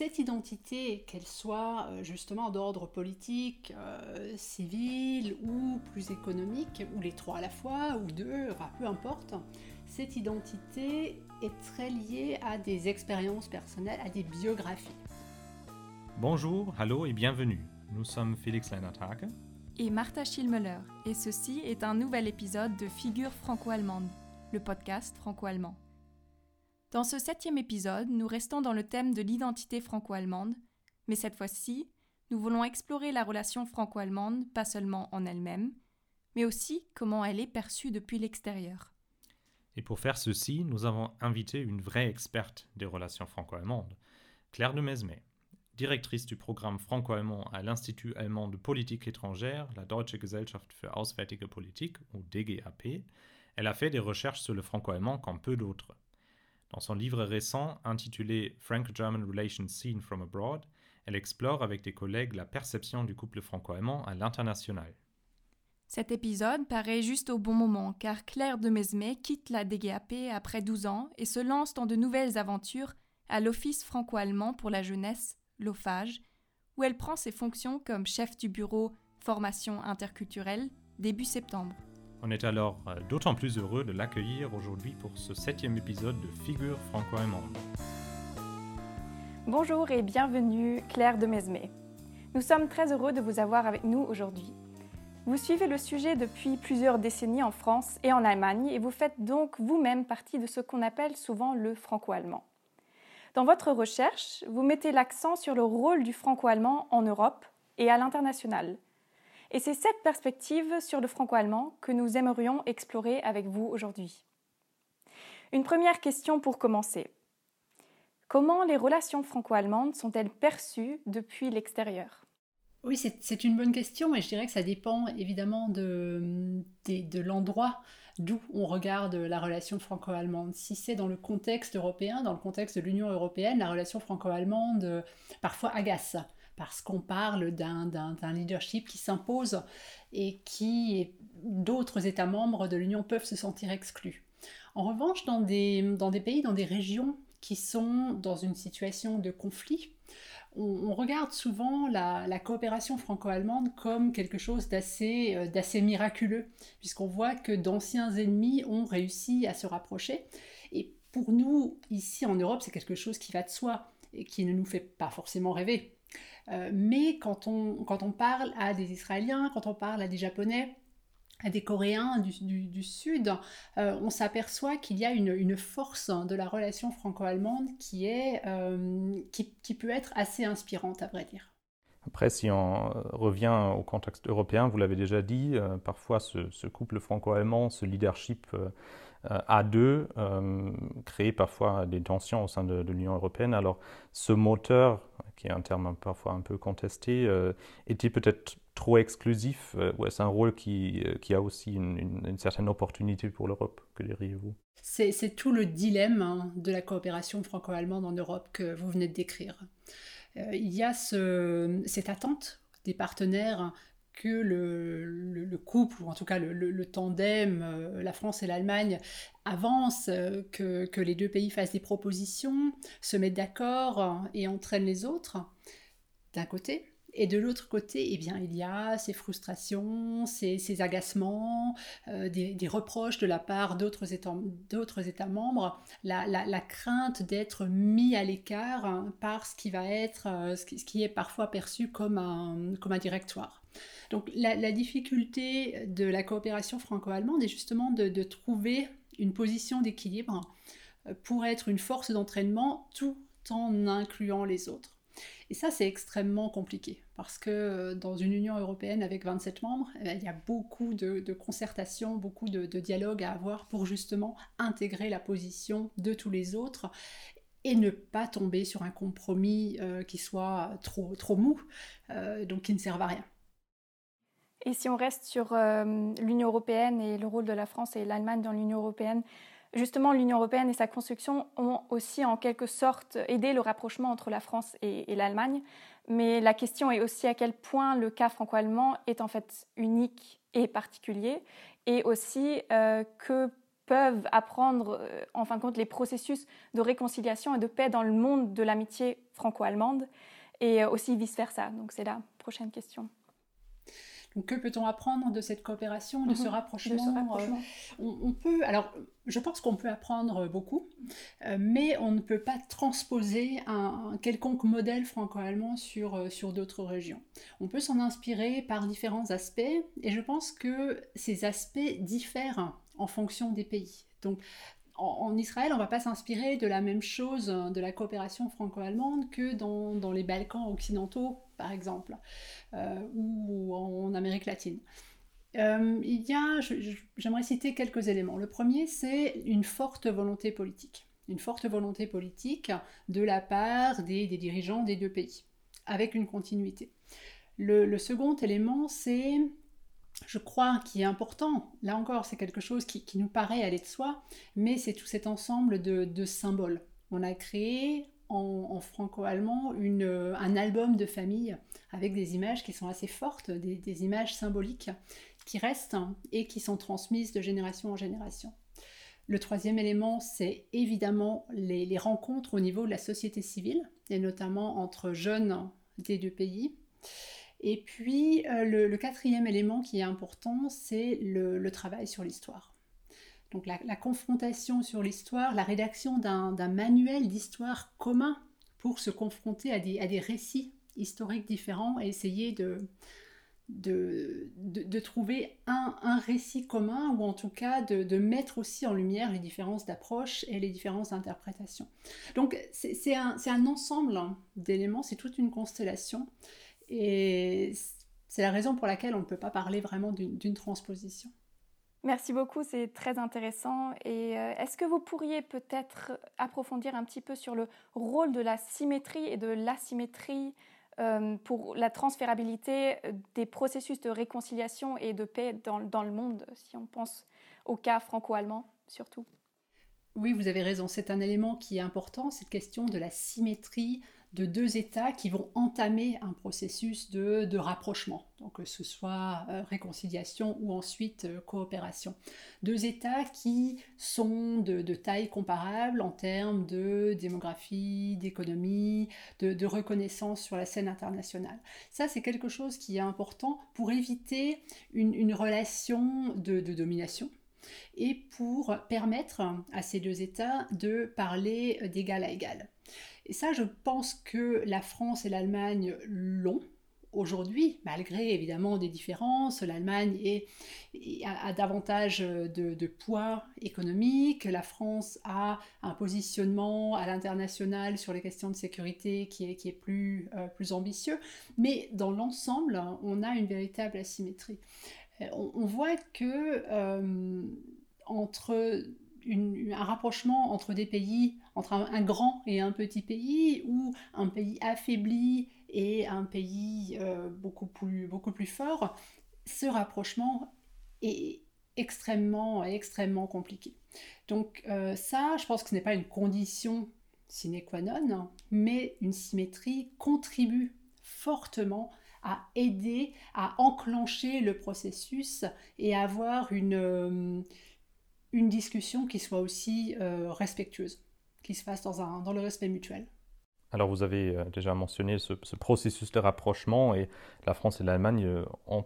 cette identité, qu'elle soit euh, justement d'ordre politique, euh, civil ou plus économique, ou les trois à la fois, ou deux, enfin peu importe, cette identité est très liée à des expériences personnelles, à des biographies. Bonjour, hallo et bienvenue. Nous sommes Félix Leinert-Hake et Martha Schillmüller, et ceci est un nouvel épisode de Figure franco-allemande, le podcast franco-allemand. Dans ce septième épisode, nous restons dans le thème de l'identité franco-allemande, mais cette fois-ci, nous voulons explorer la relation franco-allemande pas seulement en elle-même, mais aussi comment elle est perçue depuis l'extérieur. Et pour faire ceci, nous avons invité une vraie experte des relations franco-allemandes, Claire de Mesmet, directrice du programme franco-allemand à l'Institut allemand de politique étrangère, la Deutsche Gesellschaft für Auswärtige Politik, ou DGAP. Elle a fait des recherches sur le franco-allemand comme peu d'autres. Dans son livre récent intitulé Franco-German Relations Seen from Abroad, elle explore avec des collègues la perception du couple franco-allemand à l'international. Cet épisode paraît juste au bon moment car Claire de Mesmet quitte la DGAP après 12 ans et se lance dans de nouvelles aventures à l'Office franco-allemand pour la jeunesse, l'OFAGE, où elle prend ses fonctions comme chef du bureau formation interculturelle début septembre. On est alors euh, d'autant plus heureux de l'accueillir aujourd'hui pour ce septième épisode de Figure franco-allemande. Bonjour et bienvenue Claire de Mesmet. Nous sommes très heureux de vous avoir avec nous aujourd'hui. Vous suivez le sujet depuis plusieurs décennies en France et en Allemagne et vous faites donc vous-même partie de ce qu'on appelle souvent le franco-allemand. Dans votre recherche, vous mettez l'accent sur le rôle du franco-allemand en Europe et à l'international. Et c'est cette perspective sur le franco-allemand que nous aimerions explorer avec vous aujourd'hui. Une première question pour commencer. Comment les relations franco-allemandes sont-elles perçues depuis l'extérieur? Oui, c'est une bonne question et je dirais que ça dépend évidemment de, l'endroit d'où on regarde la relation franco-allemande. Si c'est dans le contexte européen, dans le contexte de l'Union européenne, la relation franco-allemande euh, parfois agace parce qu'on parle d'un leadership qui s'impose et qui d'autres États membres de l'Union peuvent se sentir exclus. En revanche, dans des, pays, dans des régions qui sont dans une situation de conflit, on, regarde souvent la, coopération franco-allemande comme quelque chose d'assez euh, miraculeux, puisqu'on voit que d'anciens ennemis ont réussi à se rapprocher. Et pour nous, ici en Europe, c'est quelque chose qui va de soi et qui ne nous fait pas forcément rêver. Euh, mais quand on, quand on parle à des Israéliens, quand on parle à des Japonais, à des Coréens du, du, Sud, euh, on s'aperçoit qu'il y a une, une, force de la relation franco-allemande qui, est, euh, qui, qui, peut être assez inspirante, à vrai dire. Après, si on revient au contexte européen, vous l'avez déjà dit, parfois ce, ce, couple franco-allemand, ce leadership à deux, crée parfois des tensions au sein de, l'Union européenne. Alors, ce moteur qui est un terme parfois un peu contesté, euh, était peut-être trop exclusif euh, ou est-ce un rôle qui, euh, qui a aussi une, certaine opportunité pour l'Europe Que diriez-vous? C'est, tout le dilemme hein, de la coopération franco-allemande en Europe que vous venez de décrire. il y a ce, cette attente des partenaires que le, couple, ou en tout cas le, tandem, euh, la France et l'Allemagne, avancent, euh, que, les deux pays fassent des propositions, se mettent d'accord et entraînent les autres, d'un côté. Et de l'autre côté, eh bien, il y a ces frustrations, ces, agacements, euh, des, reproches de la part d'autres États, membres, la, crainte d'être mis à l'écart hein, par ce qui va être, qui, ce qui, est parfois perçu comme un, comme un directoire. Donc la, difficulté de la coopération franco-allemande est justement de, trouver une position d'équilibre euh, pour être une force d'entraînement tout en incluant les autres. Et ça, c'est extrêmement compliqué parce que euh, dans une Union européenne avec 27 membres, eh il y a beaucoup de, concertations, beaucoup de, dialogues à avoir pour justement intégrer la position de tous les autres et ne pas tomber sur un compromis euh, qui soit trop, trop mou, donc qui ne serve à rien. Et si on reste sur euh, l'Union européenne et le rôle de la France et l'Allemagne dans l'Union européenne, justement l'Union européenne et sa construction ont aussi en quelque sorte aidé le rapprochement entre la France et, l'Allemagne. Mais la question est aussi à quel point le cas franco-allemand est en fait unique et particulier, et aussi euh, que peuvent apprendre, en fin de compte, les processus de réconciliation et de paix dans le monde de l'amitié franco-allemande et aussi vice-versa Donc c'est la prochaine question. Donc, que peut-on apprendre de cette coopération, de ce mhm. rapprochement, euh, on, peut, alors, je pense qu'on peut apprendre beaucoup, euh, mais on ne peut pas transposer un, quelconque modèle franco-allemand sur, euh, sur d'autres régions. On peut s'en inspirer par différents aspects, et je pense que ces aspects diffèrent en fonction des pays. Donc, en, Israël, on ne va pas s'inspirer de la même chose de la coopération franco-allemande que dans, dans, les Balkans occidentaux, par exemple. Euh, ou en Amérique latine. Euh, il y a, j'aimerais citer quelques éléments. Le premier, c'est une forte volonté politique. Une forte volonté politique de la part des, dirigeants des deux pays, avec une continuité. Le, second élément, c'est, je crois, qui est important, là encore, c'est quelque chose qui, nous paraît aller de soi, mais c'est tout cet ensemble de, de symboles. On a créé en, franco-allemand un album de famille avec des images qui sont assez fortes, des, images symboliques qui restent et qui sont transmises de génération en génération. Le troisième élément, c'est évidemment les, rencontres au niveau de la société civile, et notamment entre jeunes des deux pays. Et puis, euh, le, quatrième élément qui est important, c'est le travail sur l'histoire. Donc la, confrontation sur l'histoire, la rédaction d'un manuel d'histoire commun pour se confronter à des, récits historiques différents et essayer de, trouver un, récit commun ou en tout cas de, mettre aussi en lumière les différences d'approche et les différences d'interprétation. Donc c'est un, un, ensemble d'éléments, c'est toute une constellation et c'est la raison pour laquelle on ne peut pas parler vraiment d'une transposition. Merci beaucoup, c'est très intéressant. Et euh, est-ce que vous pourriez peut-être approfondir un petit peu sur le rôle de la symétrie et de l'asymétrie euh, pour la transférabilité des processus de réconciliation et de paix dans, dans le monde, si on pense au cas franco-allemand surtout? Oui, vous avez raison, c'est un élément qui est important, cette question de la symétrie de deux États qui vont entamer un processus de, rapprochement, donc que ce soit euh, réconciliation ou ensuite euh, coopération. Deux États qui sont de, taille comparable en termes de démographie, d'économie, de, reconnaissance sur la scène internationale. Ça, c'est quelque chose qui est important pour éviter une, relation de domination et pour permettre à ces deux États de parler d'égal à égal. Et ça, je pense que la France et l'Allemagne l'ont aujourd'hui, malgré évidemment des différences. L'Allemagne a, davantage de, poids économique, la France a un positionnement à l'international sur les questions de sécurité qui est, plus, euh, plus ambitieux, mais dans l'ensemble, on a une véritable asymétrie. Euh, on, voit que euh, entre un rapprochement entre des pays, entre un, grand et un petit pays, ou un pays affaibli et un pays euh, beaucoup, plus, beaucoup plus fort, ce rapprochement est extrêmement, extrêmement compliqué. Donc euh, ça, je pense que ce n'est pas une condition sine qua non, mais une symétrie contribue fortement à aider à enclencher le processus et à avoir une, euh, une discussion qui soit aussi euh, respectueuse, qui se fasse dans, un, dans le respect mutuel. Alors vous avez euh, déjà mentionné ce, processus de rapprochement et la France et l'Allemagne euh, ont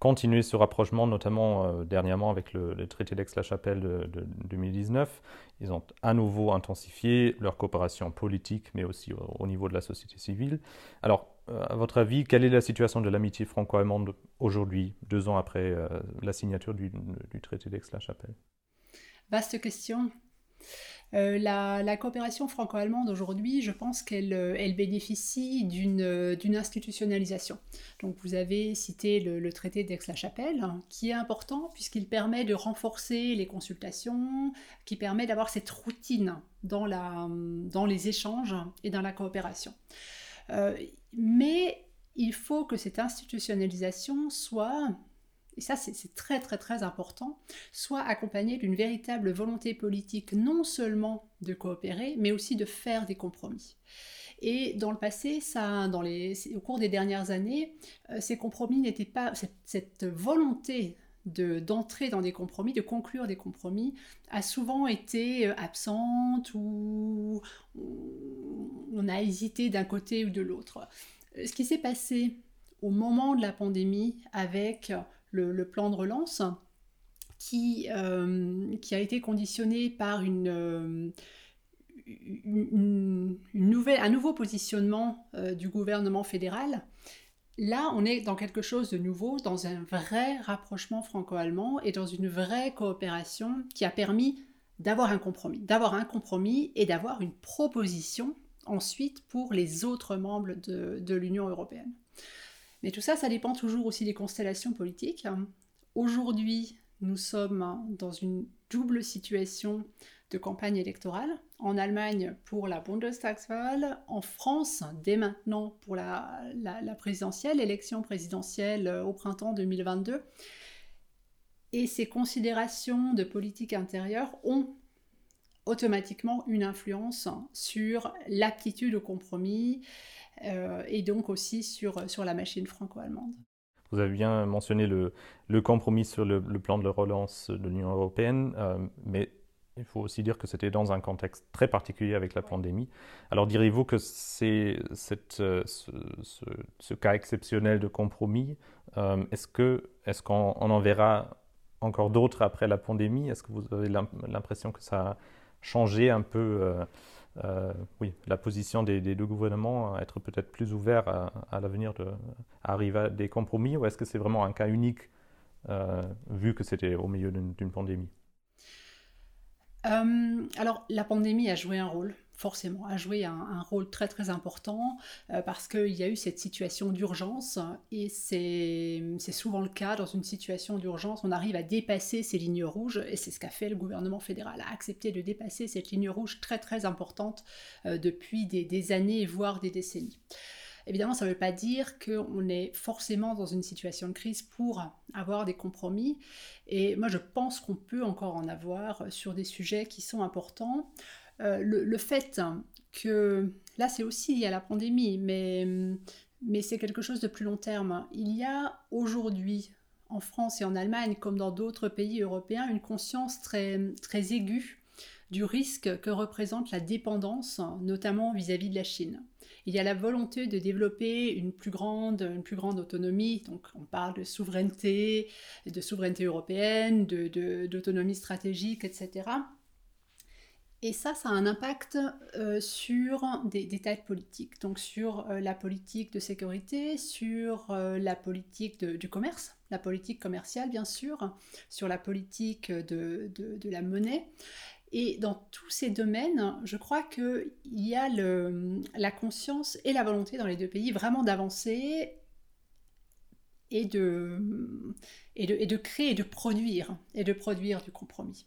continué ce rapprochement, notamment dernièrement avec le, traité d'Aix-la-Chapelle de, 2019. Ils ont à nouveau intensifié leur coopération politique, mais aussi au niveau de la société civile. Alors à votre avis, quelle est la situation de l'amitié franco-allemande aujourd'hui, deux ans après euh, la signature du, traité d'Aix-la-Chapelle? Vaste question. Euh, la, coopération franco-allemande aujourd'hui, je pense qu'elle elle bénéficie d'une institutionnalisation. Donc vous avez cité le, traité d'Aix-la-Chapelle, hein, qui est important puisqu'il permet de renforcer les consultations, qui permet d'avoir cette routine dans les échanges et dans la coopération. Euh, mais il faut que cette institutionnalisation soit, et ça c'est très très très important, soit accompagnée d'une véritable volonté politique non seulement de coopérer, mais aussi de faire des compromis. Et dans le passé, ça, dans les, au cours des dernières années, euh, ces compromis n'étaient pas, cette, volonté d'entrer dans des compromis, de conclure des compromis, a souvent été euh, absente ou on a hésité d'un côté ou de l'autre. Ce qui s'est passé au moment de la pandémie avec le, plan de relance, qui, euh, qui, a été conditionné par euh, un nouveau positionnement du gouvernement fédéral, Là, on est dans quelque chose de nouveau, dans un vrai rapprochement franco-allemand et dans une vraie coopération qui a permis d'avoir un compromis, d'avoir un compromis et d'avoir une proposition ensuite pour les autres membres de, l'Union européenne. Mais tout ça, ça dépend toujours aussi des constellations politiques. Aujourd'hui, nous sommes dans une double situation de campagne électorale. En Allemagne pour la Bundestagswahl, en France dès maintenant pour la, présidentielle, l'élection présidentielle euh, au printemps 2022. Et ces considérations de politique intérieure ont automatiquement une influence sur l'aptitude au compromis euh, et donc aussi sur, sur la machine franco-allemande. Vous avez bien mentionné le, le compromis sur le, le, plan de relance de l'Union européenne, euh, mais il faut aussi dire que c'était dans un contexte très particulier avec la pandémie. Alors diriez-vous que c'est euh, ce, ce, cas exceptionnel de compromis, euh, est-ce qu'on est en verra encore d'autres après la pandémie? Est-ce que vous avez l'impression que ça a changé un peu euh, oui, la position des, deux gouvernements, être peut-être plus ouvert à, l'avenir, à arriver à des compromis, ou est-ce que c'est vraiment un cas unique vu que c'était au milieu d'une pandémie? Euh, alors, la pandémie a joué un rôle, forcément, a joué un, rôle très très important euh, parce qu'il y a eu cette situation d'urgence et c'est souvent le cas dans une situation d'urgence. On arrive à dépasser ces lignes rouges et c'est ce qu'a fait le gouvernement fédéral, a accepté de dépasser cette ligne rouge très très importante euh, depuis des, des années, voire des décennies. Évidemment, ça ne veut pas dire qu'on est forcément dans une situation de crise pour avoir des compromis. Et moi, je pense qu'on peut encore en avoir sur des sujets qui sont importants. Euh, le, fait que, là, c'est aussi lié à la pandémie, mais, c'est quelque chose de plus long terme. Il y a aujourd'hui, en France et en Allemagne, comme dans d'autres pays européens, une conscience très, aiguë du risque que représente la dépendance, notamment vis à -vis de la Chine il y a la volonté de développer une plus grande, une plus grande autonomie. Donc on parle de souveraineté, de souveraineté européenne, d'autonomie de, stratégique, etc. Et ça, ça a un impact euh, sur des, tas de politiques, donc sur euh, la politique de sécurité, sur euh, la politique du commerce, la politique commerciale bien sûr, sur la politique de, de la monnaie. Et dans tous ces domaines, je crois qu'il y a la conscience et la volonté dans les deux pays vraiment d'avancer et de, créer et de produire, et de produire du compromis.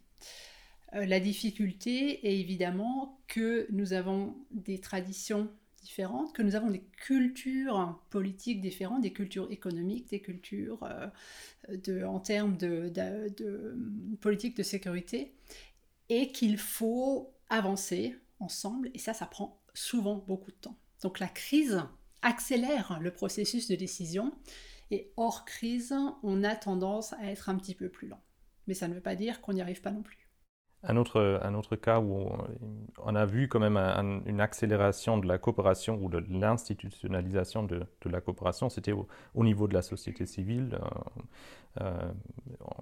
Euh, la difficulté est évidemment que nous avons des traditions différentes, que nous avons des cultures politiques différentes, des cultures économiques, des cultures euh, en termes de, politique de sécurité, et qu'il faut avancer ensemble, et ça, ça prend souvent beaucoup de temps. Donc la crise accélère le processus de décision, et hors crise, on a tendance à être un petit peu plus lent. Mais ça ne veut pas dire qu'on n'y arrive pas non plus. Un autre, un autre cas où on a vu quand même une accélération de la coopération ou de l'institutionnalisation de, la coopération, c'était au, niveau de la société civile. Euh, euh,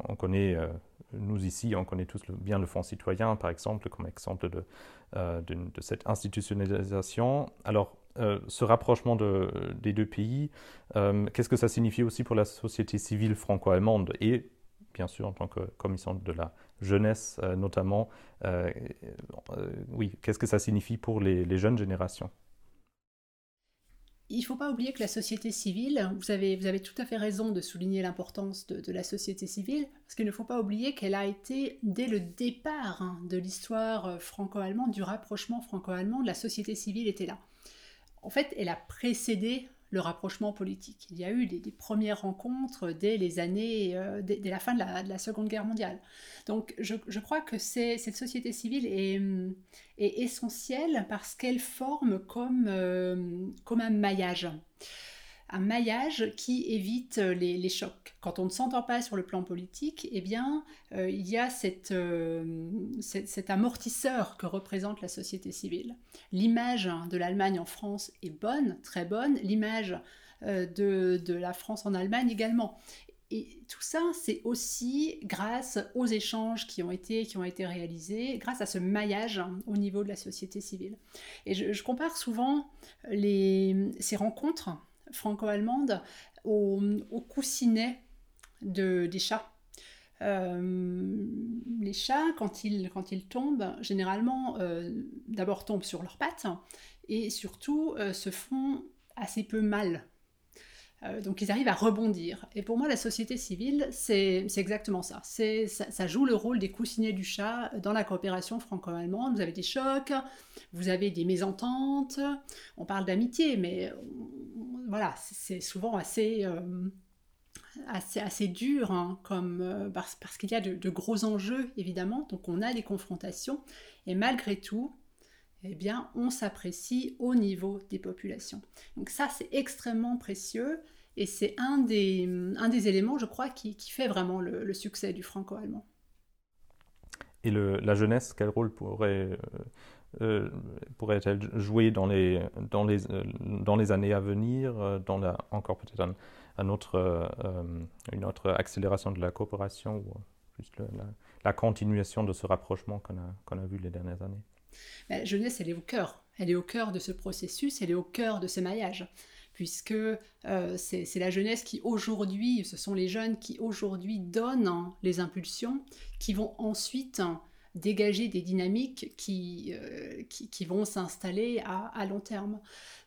on connaît euh, nous ici, on connaît tous bien le Fonds citoyen, par exemple, comme exemple de, cette institutionnalisation. Alors, ce rapprochement de, des deux pays, qu'est-ce que ça signifie aussi pour la société civile franco-allemande et, bien sûr, en tant que commission de la jeunesse notamment, oui, qu'est-ce que ça signifie pour les, jeunes générations? Il ne faut pas oublier que la société civile, vous avez, vous avez tout à fait raison de souligner l'importance de, la société civile, parce qu'il ne faut pas oublier qu'elle a été, dès le départ hein, de l'histoire euh, franco-allemande, du rapprochement franco-allemand, la société civile était là. En fait, elle a précédé le rapprochement politique. Il y a eu des, premières rencontres dès les années, euh, dès, la fin de la, Seconde Guerre mondiale. Donc je, crois que cette société civile est, est essentielle parce qu'elle forme comme, euh, comme un maillage. Un maillage qui évite les, chocs. Quand on ne s'entend pas sur le plan politique, eh bien, euh, il y a euh, cet amortisseur que représente la société civile. L'image de l'Allemagne en France est bonne, très bonne. L'image euh, de, de, la France en Allemagne également. Et tout ça, c'est aussi grâce aux échanges qui ont été, qui ont été réalisés, grâce à ce maillage hein, au niveau de la société civile. Et je, compare souvent les, ces rencontres franco-allemandes au, coussinet de, des chats. Euh, les chats, quand ils, quand ils tombent, généralement, euh, d'abord tombent sur leurs pattes et surtout euh, se font assez peu mal donc ils arrivent à rebondir. Et pour moi, la société civile, c'est exactement ça. ça. ça. joue le rôle des coussinets du chat dans la coopération franco-allemande. Vous avez des chocs, vous avez des mésententes, on parle d'amitié, mais voilà, c'est souvent assez... Euh, assez, assez dur, hein, comme, euh, parce, parce qu'il y a de, gros enjeux, évidemment, donc on a des confrontations, et malgré tout, eh bien, on s'apprécie au niveau des populations. Donc ça, c'est extrêmement précieux et c'est un des, un des éléments, je crois, qui, qui fait vraiment le, succès du franco-allemand. Et la jeunesse, quel rôle pourrait, euh, euh, pourrait-elle jouer dans les, dans, les, euh, dans les années à venir, dans la, encore peut-être un, autre, une autre accélération de la coopération ou juste la, continuation de ce rapprochement qu'on a, qu'on a vu les dernières années? La jeunesse, elle est au cœur. Elle est au cœur de ce processus, elle est au cœur de ce maillage puisque euh, c'est la jeunesse qui aujourd'hui, ce sont les jeunes qui aujourd'hui donnent les impulsions, qui vont ensuite dégager des dynamiques qui, euh, qui, vont s'installer à, long terme.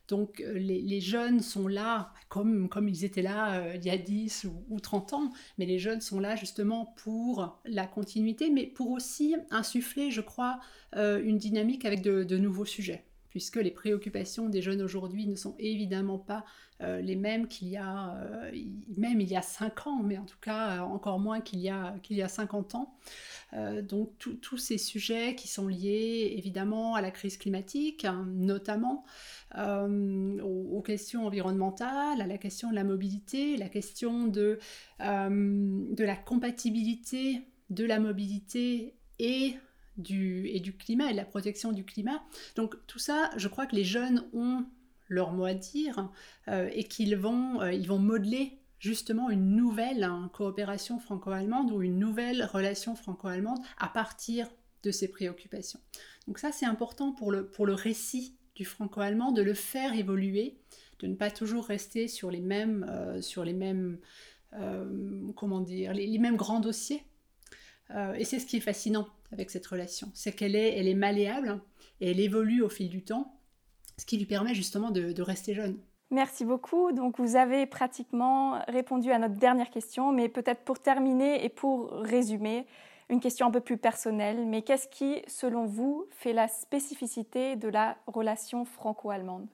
Donc euh, les, jeunes sont là comme, comme ils étaient là il y a 10 ou, 30 ans, mais les jeunes sont là justement pour la continuité, mais pour aussi insuffler, je crois, une dynamique avec de nouveaux sujets puisque les préoccupations des jeunes aujourd'hui ne sont évidemment pas euh, les mêmes qu'il y a, euh, même il y a 5 ans, mais en tout cas euh, encore moins qu'il y a, qu'il y a 50 ans. donc tous ces sujets qui sont liés évidemment à la crise climatique, hein, notamment aux, questions environnementales, à la question de la mobilité, la question de, de la compatibilité de la mobilité et et du climat et de la protection du climat. Donc tout ça, je crois que les jeunes ont leur mot à dire euh, et qu'ils vont, euh, vont modeler justement une nouvelle hein, coopération franco-allemande ou une nouvelle relation franco-allemande à partir de ces préoccupations. Donc ça, c'est important pour le, pour le récit du franco-allemand, de le faire évoluer, de ne pas toujours rester sur les mêmes, euh, sur les mêmes comment dire, les, mêmes grands dossiers. et c'est ce qui est fascinant avec cette relation. C'est qu'elle est, elle est malléable et elle évolue au fil du temps, ce qui lui permet justement de, rester jeune. Merci beaucoup. Donc vous avez pratiquement répondu à notre dernière question, mais peut-être pour terminer et pour résumer, une question un peu plus personnelle, mais qu'est-ce qui, selon vous, fait la spécificité de la relation franco-allemande?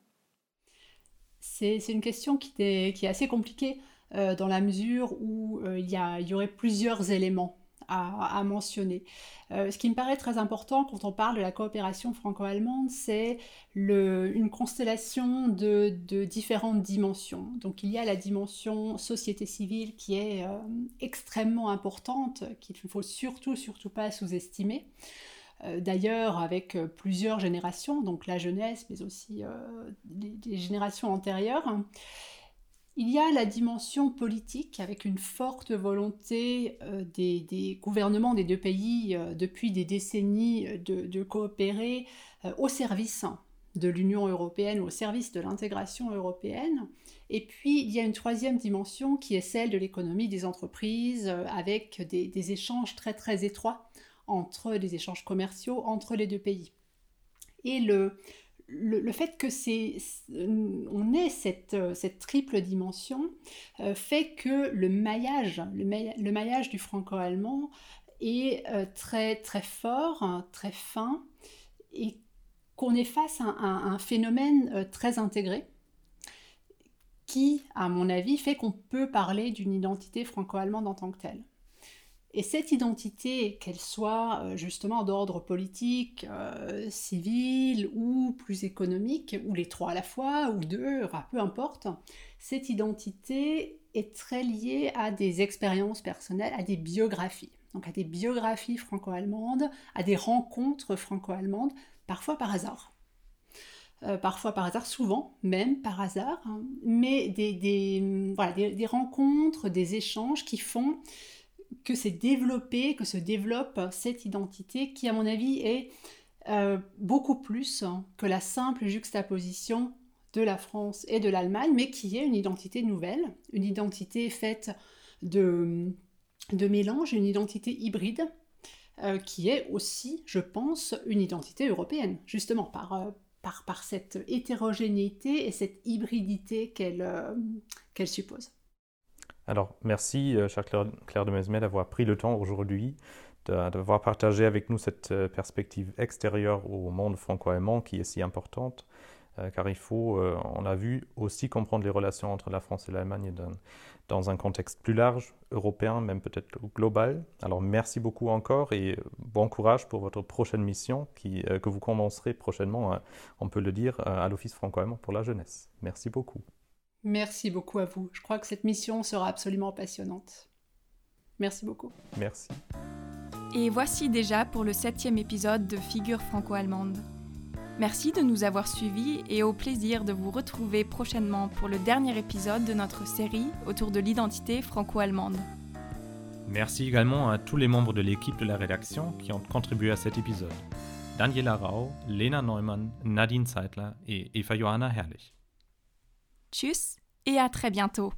C'est, une question qui est, qui est assez compliquée euh, dans la mesure où euh, il, y a, il y aurait plusieurs éléments à, mentionner. Euh, ce qui me paraît très important quand on parle de la coopération franco-allemande, c'est une constellation de, différentes dimensions. Donc il y a la dimension société civile qui est euh, extrêmement importante, qu'il ne faut surtout, surtout pas sous-estimer. Euh, d'ailleurs, avec plusieurs générations, donc la jeunesse, mais aussi les, générations antérieures. Il y a la dimension politique avec une forte volonté euh, des, gouvernements des deux pays euh, depuis des décennies euh, de, coopérer au service de l'Union européenne, au service de l'intégration européenne. Et puis, il y a une troisième dimension qui est celle de l'économie des entreprises, avec des, des, échanges très très étroits entre des échanges commerciaux entre les deux pays. Et le, le, fait que c'est on ait cette, cette triple dimension euh, fait que le maillage, du franco-allemand est euh, très, très fort, très fin, et qu'on est face à, un phénomène euh, très intégré qui, à mon avis, fait qu'on peut parler d'une identité franco-allemande en tant que telle. Et cette identité, qu'elle soit euh, justement d'ordre politique, euh, civil ou plus économique, ou les trois à la fois, ou deux, peu importe, cette identité est très liée à des expériences personnelles, à des biographies. Donc à des biographies franco-allemandes, à des rencontres franco-allemandes, parfois par hasard. Euh, parfois par hasard, souvent même par hasard, hein. mais des, des, rencontres, des échanges qui font que c'est développé, que se développe cette identité qui, à mon avis, est euh, beaucoup plus que la simple juxtaposition de la France et de l'Allemagne, mais qui est une identité nouvelle, une identité faite de, mélange, une identité hybride, euh, qui est aussi, je pense, une identité européenne, justement, par, euh, cette hétérogénéité et cette hybridité qu'elle suppose. Alors, merci, euh, chère Claire, de Mesmet, d'avoir pris le temps aujourd'hui d'avoir partagé avec nous cette euh, perspective extérieure au monde franco-allemand qui est si importante, euh, car il faut, on a vu, aussi comprendre les relations entre la France et l'Allemagne dans, un contexte plus large, européen, même peut-être global. Alors merci beaucoup encore et bon courage pour votre prochaine mission que vous commencerez prochainement, on peut le dire, à l'Office franco-allemand pour la jeunesse. Merci beaucoup. Merci beaucoup à vous. Je crois que cette mission sera absolument passionnante. Merci beaucoup. Merci. Et voici déjà pour le septième épisode de Figure franco-allemande. Merci de nous avoir suivis et au plaisir de vous retrouver prochainement pour le dernier épisode de notre série autour de l'identité franco-allemande. Merci également à tous les membres de l'équipe de la rédaction qui ont contribué à cet épisode. Daniela Rau, Lena Neumann, Nadine Zeitler et Eva Johanna Herrlich. Tchuss et à très bientôt